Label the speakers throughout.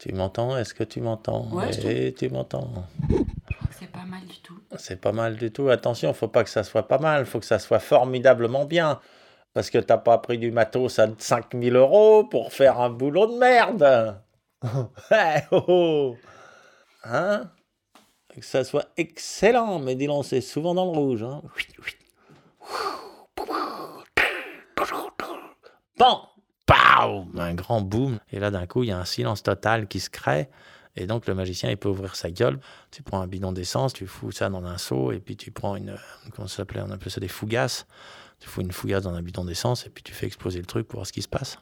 Speaker 1: Tu m'entends? Est-ce que tu m'entends?
Speaker 2: Ouais, je
Speaker 1: Eh, tu m'entends?
Speaker 2: C'est pas mal du tout.
Speaker 1: C'est pas mal du tout. Attention, faut pas que ça soit pas mal, faut que ça soit formidablement bien. Parce que t'as pas pris du matos à 5000 euros pour faire un boulot de merde. Oh, oh. Hein? Que ça soit excellent, mais dis donc, c'est souvent dans le rouge. Hein. Bon, Un grand boom. Et là, d'un coup, il y a un silence total qui se crée. Et donc, le magicien, il peut ouvrir sa gueule. Tu prends un bidon d'essence, tu fous ça dans un seau, et puis tu prends une. Comment ça s'appelait? On appelait ça des fougasses. Tu fous une fougasse dans un bidon d'essence, et puis tu fais exploser le truc pour voir ce qui se passe.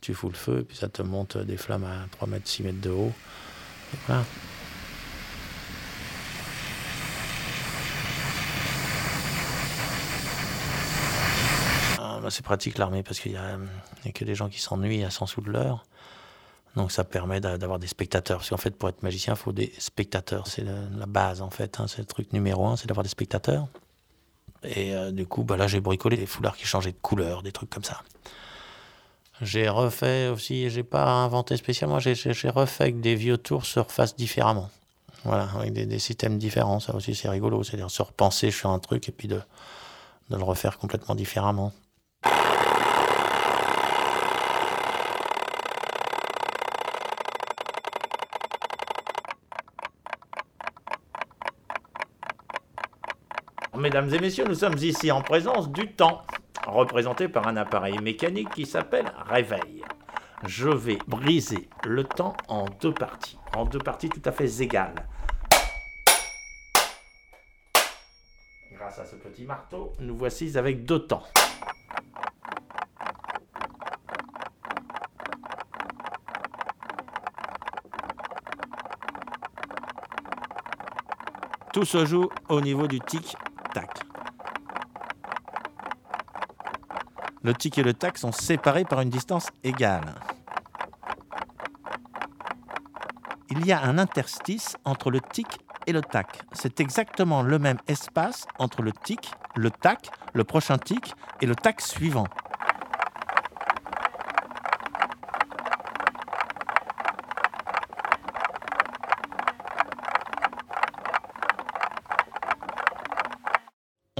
Speaker 1: Tu fous le feu, et puis ça te monte des flammes à 3 mètres, 6 mètres de haut. Ah, bah, c'est pratique l'armée parce qu'il y, a que des gens qui s'ennuient à 100 sous de l'heure. Donc ça permet d'a- d'avoir des spectateurs. Parce qu'en fait, pour être magicien, il faut des spectateurs. C'est la, base, en fait. hein. C'est le truc numéro un, c'est d'avoir des spectateurs. Et euh, du coup, bah là, j'ai bricolé des foulards qui changeaient de couleur, des trucs comme ça. J'ai refait aussi, j'ai pas inventé spécialement, j'ai- refait que des vieux tours se refassent différemment. Voilà, avec des, systèmes différents. Ça aussi, c'est rigolo. C'est-à-dire se repenser sur un truc et puis de le refaire complètement différemment. Mesdames et messieurs, nous sommes ici en présence du temps, représenté par un appareil mécanique qui s'appelle réveil. Je vais briser le temps en deux parties, en deux parties tout à fait égales. Grâce à ce petit marteau, nous voici avec deux temps. Tout se joue au niveau du Le tic et le tac sont séparés par une distance égale. Il y a un interstice entre le tic et le tac. C'est exactement le même espace entre le tic, le tac, le prochain tic et le tac suivant.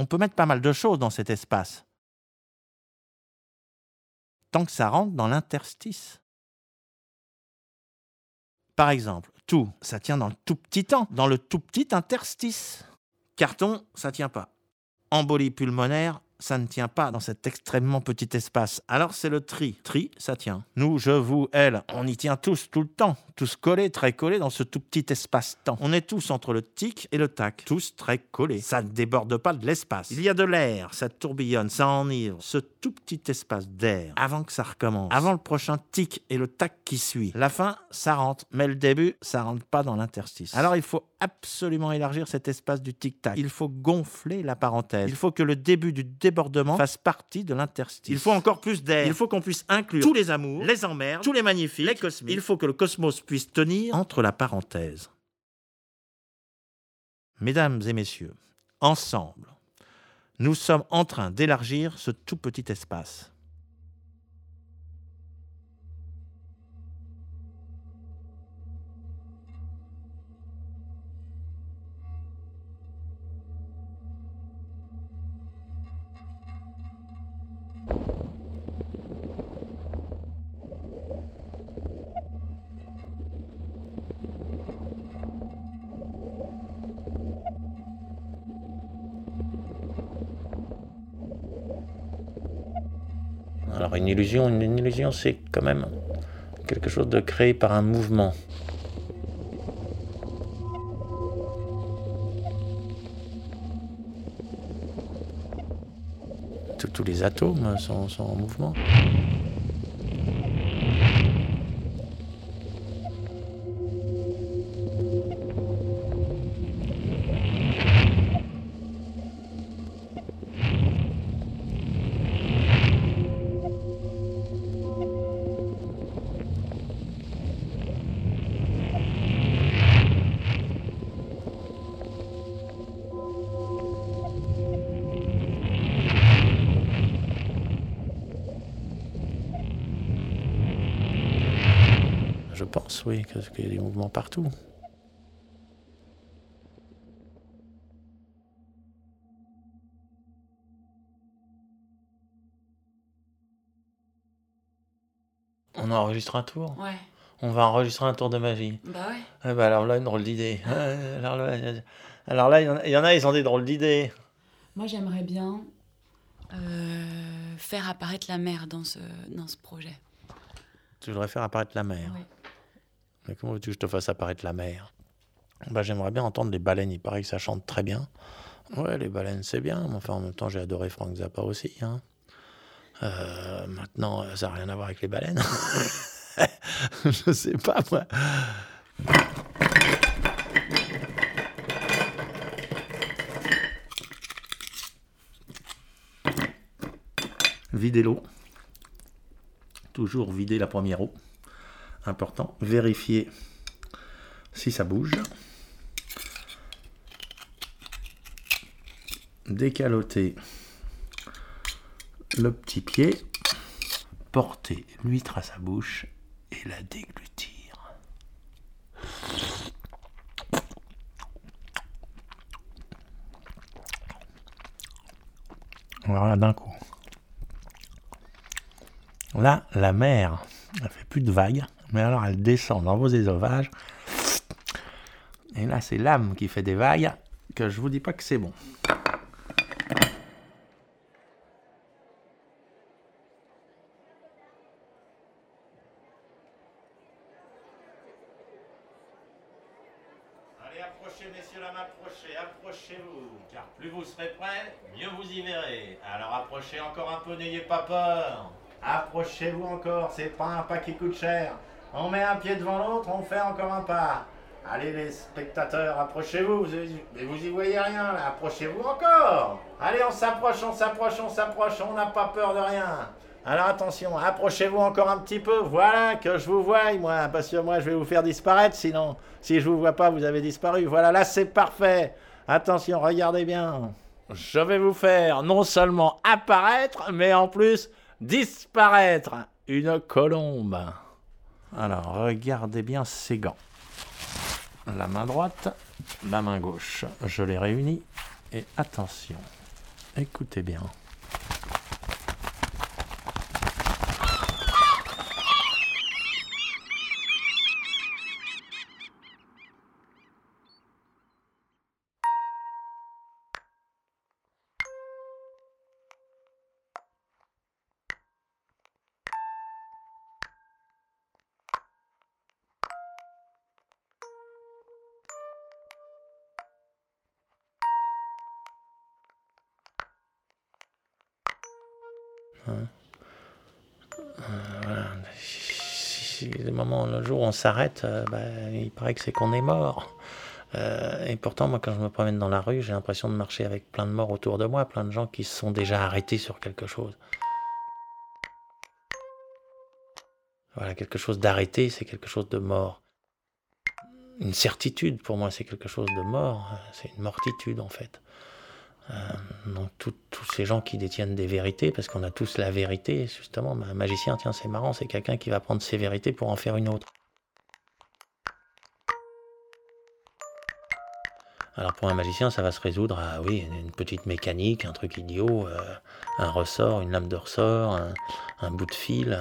Speaker 1: Peut mettre pas mal de choses dans cet espace. Tant que ça rentre dans l'interstice. Par exemple, tout, ça tient dans le tout petit temps, dans le tout petit interstice. Carton, ça tient pas. Embolie pulmonaire, ça ne tient pas dans cet extrêmement petit espace. Alors c'est le tri. Tri, ça tient. Nous, je, vous, elle, on y tient tous tout le temps. Tous collés, très collés dans ce tout petit espace-temps. On est tous entre le tic et le tac. Tous très collés. Ça ne déborde pas de l'espace. Il y a de l'air, ça tourbillonne, ça enivre. Ce tout petit espace d'air, avant que ça recommence. Avant le prochain tic et le tac qui suit. La fin, ça rentre. Mais le début, ça rentre pas dans l'interstice. Alors il faut absolument élargir cet espace du tic-tac. Il faut gonfler la parenthèse. Il faut que le début du débordement fasse partie de l'interstice. Il faut encore plus d'air. Il faut qu'on puisse inclure tous les amours, les emmerdes, tous les magnifiques, les cosmiques. Il faut que le cosmos puisse tenir entre la parenthèse. Mesdames et messieurs, ensemble, nous sommes en train d'élargir ce tout petit espace. Alors une illusion, une, illusion, c'est quand même quelque chose de créé par un mouvement. Tous- les atomes sont en mouvement. Pense, oui, qu'il y a des mouvements partout. On enregistre un tour
Speaker 2: Ouais.
Speaker 1: On va enregistrer un tour de magie.
Speaker 2: Bah ouais.
Speaker 1: Ah bah alors là, une drôle d'idée. alors là, alors là, il y en a- il y en a, ils ont des drôles d'idées.
Speaker 2: Moi, j'aimerais bien euh, faire apparaître la mer dans ce, dans ce projet.
Speaker 1: Tu voudrais faire apparaître la mer.
Speaker 2: Ouais.
Speaker 1: Mais comment veux-tu que je te fasse apparaître la mer? Bah, J'aimerais bien entendre les baleines. Il paraît que ça chante très bien. Ouais, les baleines, c'est bien. Mais enfin, en même temps, j'ai adoré Frank Zappa aussi. hein. Euh, maintenant, ça n'a rien à voir avec les baleines. je sais pas, moi. Vider l'eau. Toujours vider la première eau. Important. Vérifier si ça bouge. Décaloter le petit pied. Porter l'huître à sa bouche et la déglutir. Voilà d'un coup. Là, la mer, elle fait plus de vagues, mais alors elle descend dans vos ésovages. Et là, c'est l'âme qui fait des vagues, que je vous dis pas que c'est bon. Allez, approchez, messieurs, main, approchez, approchez-vous. Car plus vous serez prêts, mieux vous y verrez. Alors approchez encore un peu, n'ayez pas peur. Approchez-vous encore, c'est pas un pas qui coûte cher. On met un pied devant l'autre, on fait encore un pas. Allez les spectateurs, approchez-vous, vous, mais vous y voyez rien là, approchez-vous encore. Allez, on s'approche, on s'approche, on s'approche, on n'a pas peur de rien. Alors attention, approchez-vous encore un petit peu, voilà, que je vous voie, moi, parce que moi je vais vous faire disparaître, sinon, si je vous vois pas, vous avez disparu. Voilà, là c'est parfait. Attention, regardez bien. Je vais vous faire non seulement apparaître, mais en plus disparaître. Une colombe. Alors, regardez bien ces gants. La main droite, la main gauche. Je les réunis. Et attention, écoutez bien. Le moment, le jour où on s'arrête, euh, bah, il paraît que c'est qu'on est mort. Euh, et pourtant, moi, quand je me promène dans la rue, j'ai l'impression de marcher avec plein de morts autour de moi, plein de gens qui se sont déjà arrêtés sur quelque chose. Voilà, quelque chose d'arrêté, c'est quelque chose de mort. Une certitude, pour moi, c'est quelque chose de mort. Euh, C'est une mortitude, en fait. Euh, donc tous ces gens qui détiennent des vérités, parce qu'on a tous la vérité, justement, un magicien, tiens, c'est marrant, c'est quelqu'un qui va prendre ses vérités pour en faire une autre. Alors pour un magicien, ça va se résoudre à, oui, une petite mécanique, un truc idiot, euh, un ressort, une lame de ressort, un, bout de fil,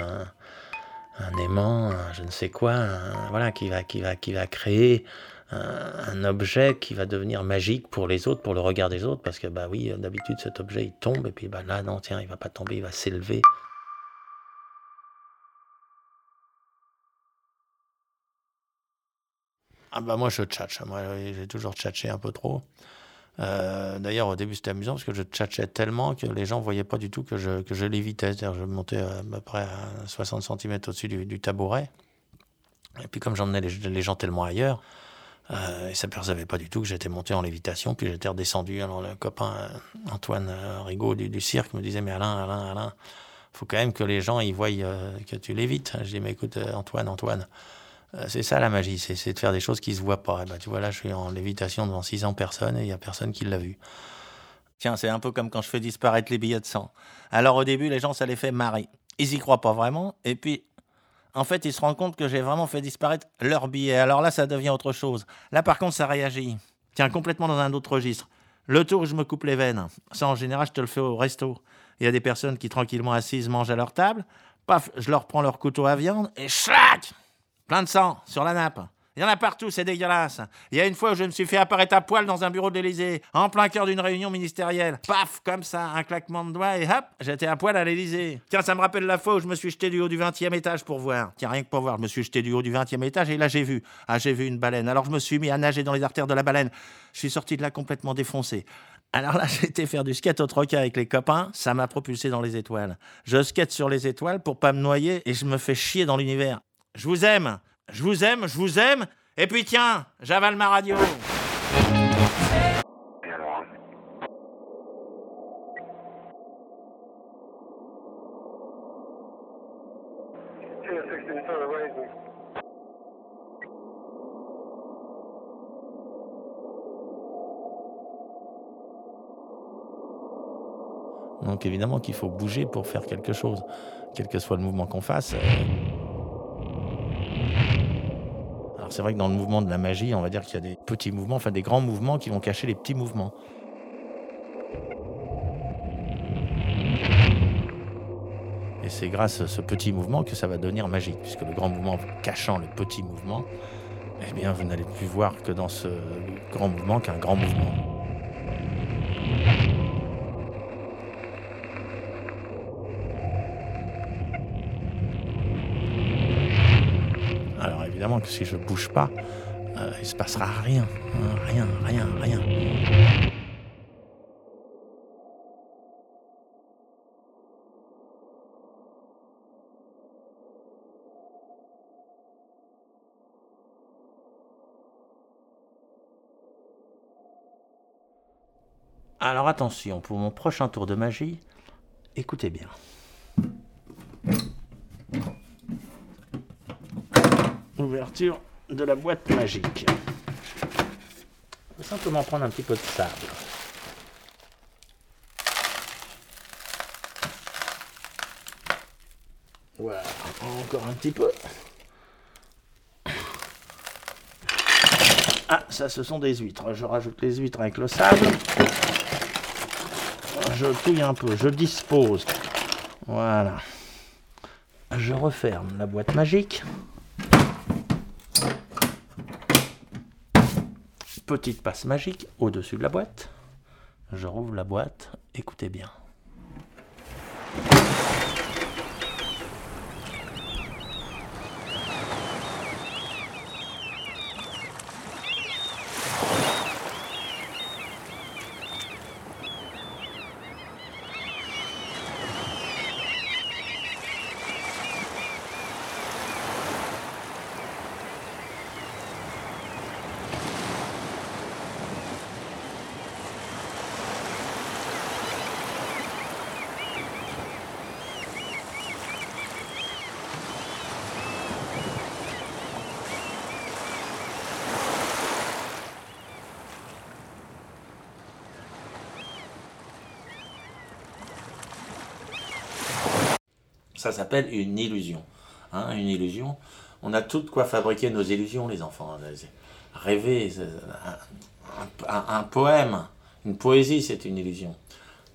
Speaker 1: un, aimant, je ne sais quoi, voilà, qui va, qui va, qui va créer un, objet qui va devenir magique pour les autres, pour le regard des autres, parce que bah oui, d'habitude cet objet il tombe et puis bah là non tiens il va pas tomber, il va s'élever. Ah bah moi je tchatche, moi oui, j'ai toujours tchatché un peu trop. Euh, D'ailleurs au début c'était amusant parce que je tchatchais tellement que les gens voyaient pas du tout que je, que je lévitais, c'est-à-dire je montais à peu près à 60 cm au-dessus du, tabouret. Et puis comme j'emmenais les gens tellement ailleurs, euh, ils s'apercevaient pas du tout que j'étais monté en lévitation, puis j'étais redescendu. Alors le copain euh, Antoine euh, Rigaud du, cirque me disait mais Alain, Alain, Alain, faut quand même que les gens ils voient euh, que tu lévites. Je dis mais écoute Antoine, Antoine, c'est ça la magie, c'est de faire des choses qui se voient pas. Et ben tu vois là je suis en lévitation devant 600 personnes et il y a personne qui l'a vu. Tiens, c'est un peu comme quand je fais disparaître les billets de sang. Alors au début les gens ça les fait marrer. Ils y croient pas vraiment et puis en fait, ils se rendent compte que j'ai vraiment fait disparaître leur billet. Alors là, ça devient autre chose. Là, par contre, ça réagit. Tiens, complètement dans un autre registre. Le tour où je me coupe les veines, ça en général, je te le fais au resto. Il y a des personnes qui tranquillement assises mangent à leur table. Paf, je leur prends leur couteau à viande et chlac Plein de sang sur la nappe. Il y en a partout, c'est dégueulasse. Il y a une fois où je me suis fait apparaître à poil dans un bureau de l'Élysée, en plein cœur d'une réunion ministérielle. Paf, comme ça, un claquement de doigts et hop, j'étais à poil à l'Élysée. Tiens, ça me rappelle la fois où je me suis jeté du haut du 20e étage pour voir. Tiens, rien que pour voir, je me suis jeté du haut du 20e étage et là j'ai vu. Ah, j'ai vu une baleine. Alors je me suis mis à nager dans les artères de la baleine. Je suis sorti de là complètement défoncé. Alors là, j'ai été faire du skate au troca avec les copains, ça m'a propulsé dans les étoiles. Je skate sur les étoiles pour pas me noyer et je me fais chier dans l'univers. Je vous aime, je vous aime, je vous aime. Et puis tiens, j'avale ma radio. Donc évidemment qu'il faut bouger pour faire quelque chose, quel que soit le mouvement qu'on fasse. Euh. Alors c'est vrai que dans le mouvement de la magie, on va dire qu'il y a des petits mouvements, enfin des grands mouvements qui vont cacher les petits mouvements. Et c'est grâce à ce petit mouvement que ça va devenir magique, puisque le grand mouvement cachant le petit mouvement, eh bien vous n'allez plus voir que dans ce grand mouvement qu'un grand mouvement. Si je bouge pas, euh, il se passera rien, hein, rien, rien, rien. Alors attention, pour mon prochain tour de magie, écoutez bien. Ouverture de la boîte magique. Je vais simplement prendre un petit peu de sable. Voilà, encore un petit peu. Ah, ça, ce sont des huîtres. Je rajoute les huîtres avec le sable. Je touille un peu, je dispose. Voilà. Je referme la boîte magique. Petite passe magique au-dessus de la boîte. Je rouvre la boîte, écoutez bien. Ça s'appelle une illusion. Hein, une illusion. On a tout de quoi fabriquer nos illusions, les enfants. Rêver, un, poème, une poésie, c'est une illusion.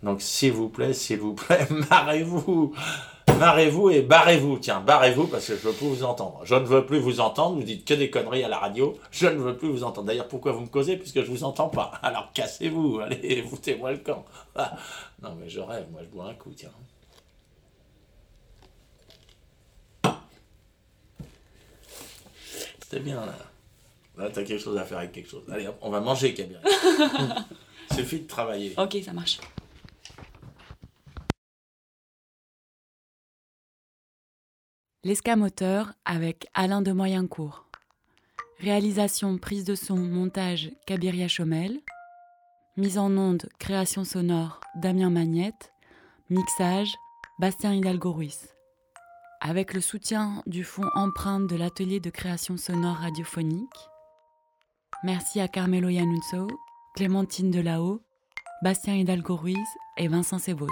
Speaker 1: Donc, s'il vous plaît, s'il vous plaît, marrez-vous. Marrez-vous et barrez-vous. Tiens, barrez-vous parce que je veux plus vous entendre. Je ne veux plus vous entendre. Vous dites que des conneries à la radio. Je ne veux plus vous entendre. D'ailleurs, pourquoi vous me causez Puisque je vous entends pas? Alors, cassez-vous. Allez, foutez-moi le camp. Non, mais je rêve. Moi, je bois un coup, tiens. C'est bien là. Là, t'as quelque chose à faire avec quelque chose. Allez, on va manger, Kabir. Suffit de travailler.
Speaker 2: Ok, ça marche. L'escamoteur avec Alain de Moyencourt. Réalisation, prise de son, montage Kabiria Chomel. Mise en onde, création sonore Damien Magnette. Mixage Bastien Hidalgo Ruiz avec le soutien du fonds Empreinte de l'atelier de création sonore radiophonique. Merci à Carmelo Yanunso, Clémentine Delao, Bastien Hidalgo Ruiz et Vincent Sebos.